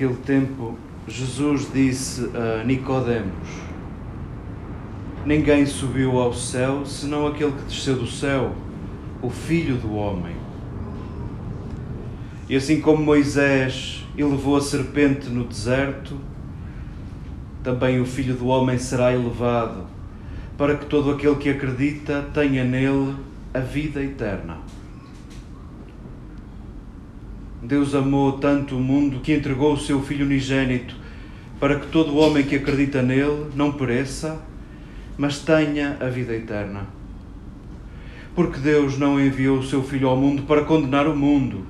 Naquele tempo, Jesus disse a Nicodemos: Ninguém subiu ao céu senão aquele que desceu do céu, o Filho do homem. E assim como Moisés elevou a serpente no deserto, também o Filho do homem será elevado, para que todo aquele que acredita tenha nele a vida eterna. Deus amou tanto o mundo que entregou o seu Filho unigênito para que todo homem que acredita nele não pereça, mas tenha a vida eterna. Porque Deus não enviou o seu Filho ao mundo para condenar o mundo,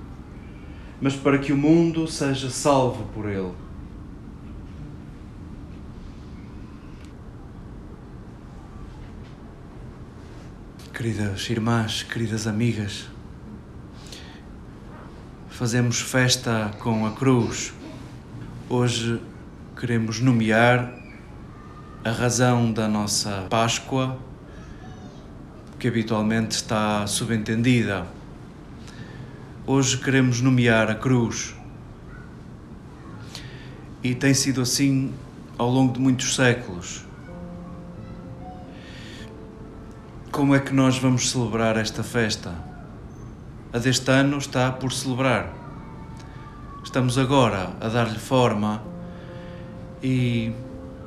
mas para que o mundo seja salvo por ele. Queridas irmãs, queridas amigas, fazemos festa com a cruz. Hoje queremos nomear a razão da nossa Páscoa, que habitualmente está subentendida. Hoje queremos nomear a cruz. E tem sido assim ao longo de muitos séculos. Como é que nós vamos celebrar esta festa? A deste ano está por celebrar. Estamos agora a dar-lhe forma e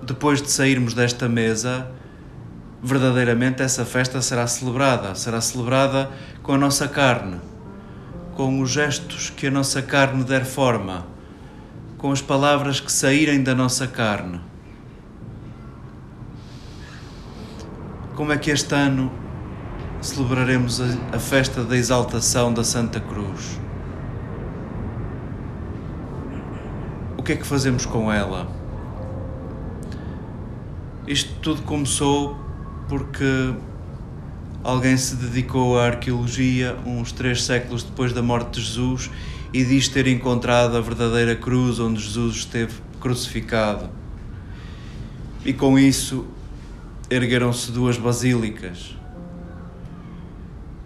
depois de sairmos desta mesa, verdadeiramente essa festa será celebrada. Será celebrada com a nossa carne, com os gestos que a nossa carne der forma, com as palavras que saírem da nossa carne. Como é que este ano celebraremos a, festa da exaltação da Santa Cruz. O que é que fazemos com ela? Isto tudo começou porque alguém se dedicou à arqueologia uns três séculos depois da morte de Jesus e diz ter encontrado a verdadeira cruz onde Jesus esteve crucificado. E com isso ergueram-se duas basílicas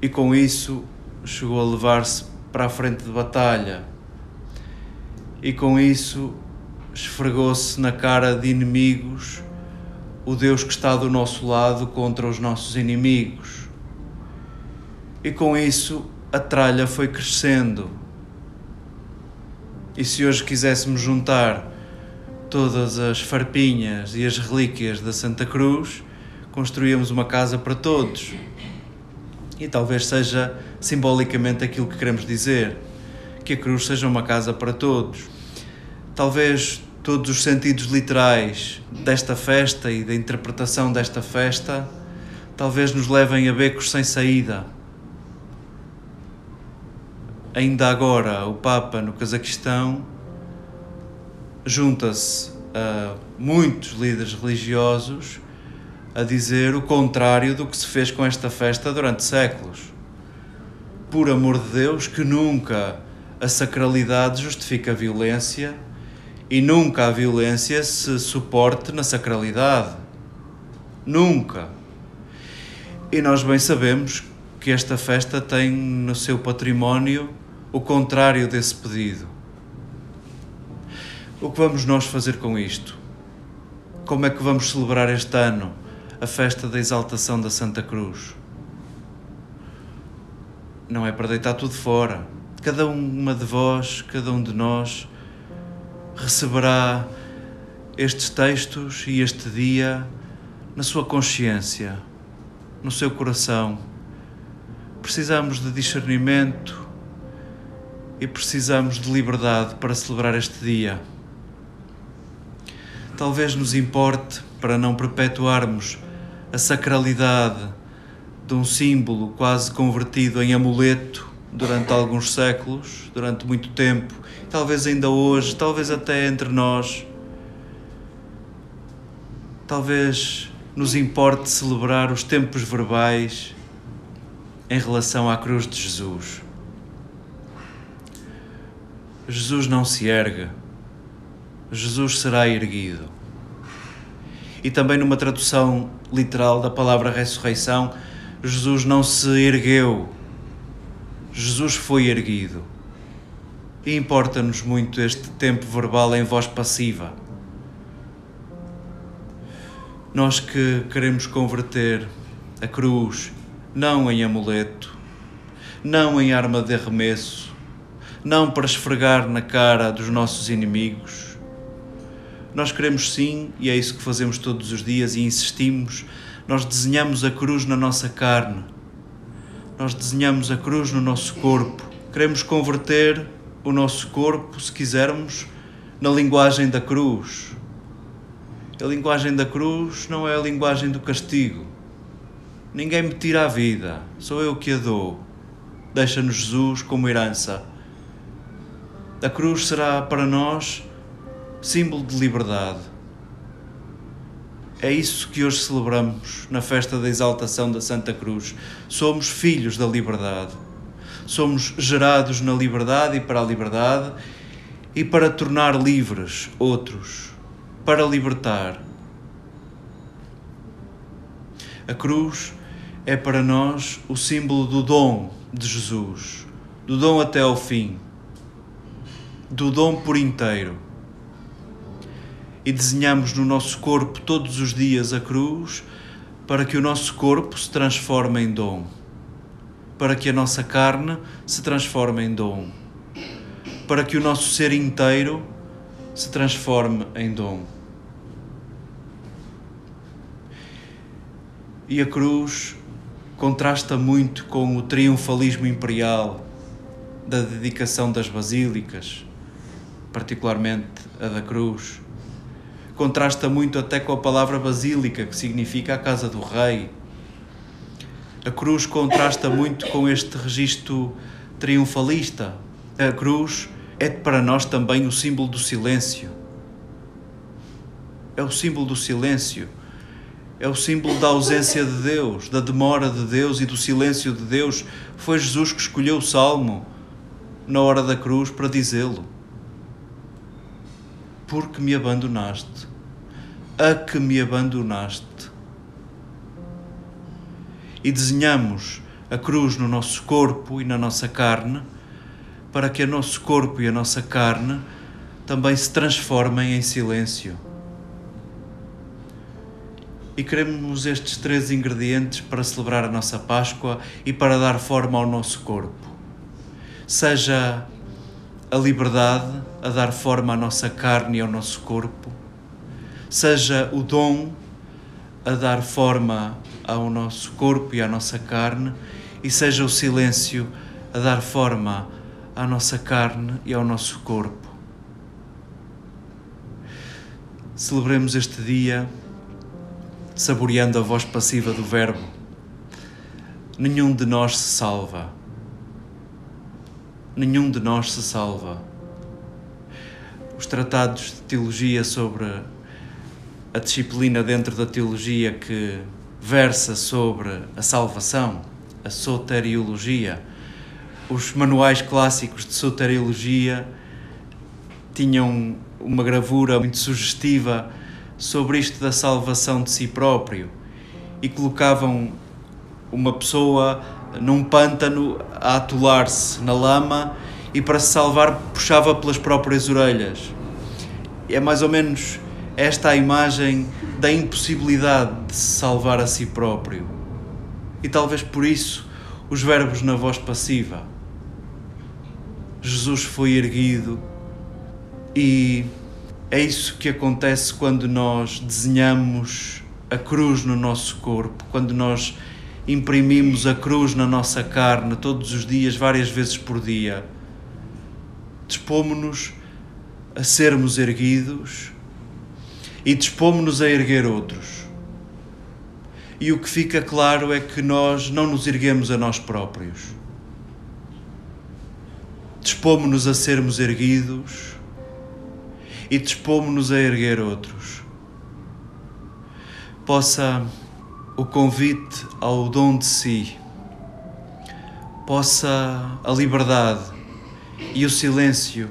e com isso chegou a levar-se para a frente de batalha e com isso esfregou-se na cara de inimigos o Deus que está do nosso lado contra os nossos inimigos. E com isso a tralha foi crescendo. E se hoje quiséssemos juntar todas as farpinhas e as relíquias da Santa Cruz, construíamos uma casa para todos. E talvez seja simbolicamente aquilo que queremos dizer: que a cruz seja uma casa para todos. Talvez todos os sentidos literais desta festa e da interpretação desta festa talvez nos levem a becos sem saída. Ainda agora, o Papa no Cazaquistão junta-se a muitos líderes religiosos a dizer o contrário do que se fez com esta festa durante séculos. Por amor de Deus, que nunca a sacralidade justifica a violência e nunca a violência se suporte na sacralidade. Nunca. E nós bem sabemos que esta festa tem no seu património o contrário desse pedido. O que vamos nós fazer com isto? Como é que vamos celebrar este ano? A festa da exaltação da Santa Cruz. Não é para deitar tudo fora. Cada uma de vós, cada um de nós, receberá estes textos e este dia na sua consciência, no seu coração. Precisamos de discernimento e precisamos de liberdade para celebrar este dia. Talvez nos importe, para não perpetuarmos a sacralidade de um símbolo quase convertido em amuleto durante alguns séculos, durante muito tempo, talvez ainda hoje, talvez até entre nós. Talvez nos importe celebrar os tempos verbais em relação à cruz de Jesus. Jesus não se erga, Jesus será erguido e também numa tradução literal da palavra ressurreição, Jesus não se ergueu, Jesus foi erguido. E importa-nos muito este tempo verbal em voz passiva. Nós que queremos converter a cruz não em amuleto, não em arma de arremesso, não para esfregar na cara dos nossos inimigos. Nós queremos sim, e é isso que fazemos todos os dias e insistimos, nós desenhamos a cruz na nossa carne, nós desenhamos a cruz no nosso corpo. Queremos converter o nosso corpo, se quisermos, na linguagem da cruz. A linguagem da cruz não é a linguagem do castigo. Ninguém me tira a vida, sou eu que a dou. Deixa-nos Jesus como herança. A cruz será para nós símbolo de liberdade. É isso que hoje celebramos na festa da exaltação da Santa Cruz. Somos filhos da liberdade. Somos gerados na liberdade e para a liberdade e para tornar livres outros, para libertar. A cruz é para nós o símbolo do dom de Jesus, do dom até ao fim, do dom por inteiro. E desenhamos no nosso corpo todos os dias a cruz para que o nosso corpo se transforme em dom, para que a nossa carne se transforme em dom, para que o nosso ser inteiro se transforme em dom. E a cruz contrasta muito com o triunfalismo imperial da dedicação das basílicas, particularmente a da cruz. Contrasta muito até com a palavra basílica, que significa a casa do rei. A cruz contrasta muito com este registro triunfalista. A cruz é para nós também o símbolo do silêncio. É o símbolo do silêncio é o símbolo da ausência de Deus, da demora de Deus e do silêncio de Deus. Foi Jesus que escolheu o salmo na hora da cruz para dizê-lo. Porque me abandonaste, a que me abandonaste. E desenhamos a cruz no nosso corpo e na nossa carne, para que o nosso corpo e a nossa carne também se transformem em silêncio e queremos estes três ingredientes para celebrar a nossa Páscoa e para dar forma ao nosso corpo. Seja a liberdade a dar forma à nossa carne e ao nosso corpo, seja o dom a dar forma ao nosso corpo e à nossa carne, e seja o silêncio a dar forma à nossa carne e ao nosso corpo. Celebremos este dia saboreando a voz passiva do Verbo. Nenhum de nós se salva. Nenhum de nós se salva. Os tratados de teologia sobre a disciplina dentro da teologia que versa sobre a salvação, a soteriologia, os manuais clássicos de soteriologia tinham uma gravura muito sugestiva sobre isto da salvação de si próprio e colocavam uma pessoa num pântano a atolar-se na lama e para se salvar puxava pelas próprias orelhas. É mais ou menos esta a imagem da impossibilidade de se salvar a si próprio. E talvez por isso os verbos na voz passiva. Jesus foi erguido e é isso que acontece quando nós desenhamos a cruz no nosso corpo, quando nós imprimimos a cruz na nossa carne todos os dias, várias vezes por dia. Dispomos-nos a sermos erguidos e dispomos-nos a erguer outros. E o que fica claro é que nós não nos erguemos a nós próprios. Dispomos-nos a sermos erguidos e dispomos-nos a erguer outros. Possa o convite ao dom de si, possa a liberdade e o silêncio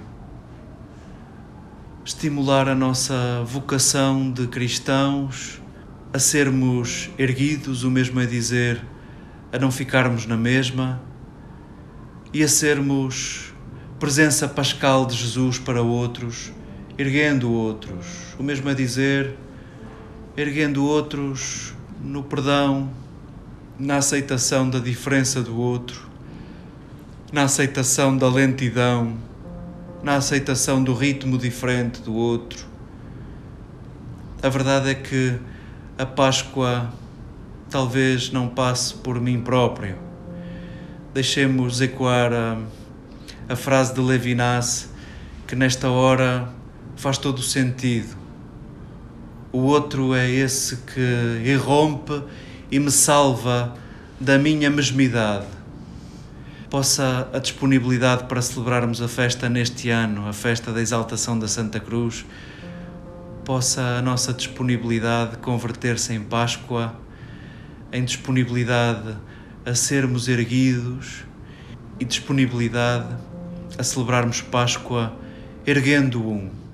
estimular a nossa vocação de cristãos a sermos erguidos, o mesmo é dizer, a não ficarmos na mesma e a sermos presença pascal de Jesus para outros, erguendo outros. O mesmo a dizer, erguendo outros no perdão, na aceitação da diferença do outro, na aceitação da lentidão, na aceitação do ritmo diferente do outro. A verdade é que a Páscoa talvez não passe por mim próprio. Deixemos ecoar a, a frase de Levinas que nesta hora faz todo o sentido. O outro é esse que irrompe e me salva da minha mesmidade. Possa a disponibilidade para celebrarmos a festa neste ano, a festa da exaltação da Santa Cruz, possa a nossa disponibilidade converter-se em Páscoa, em disponibilidade a sermos erguidos e disponibilidade a celebrarmos Páscoa erguendo um.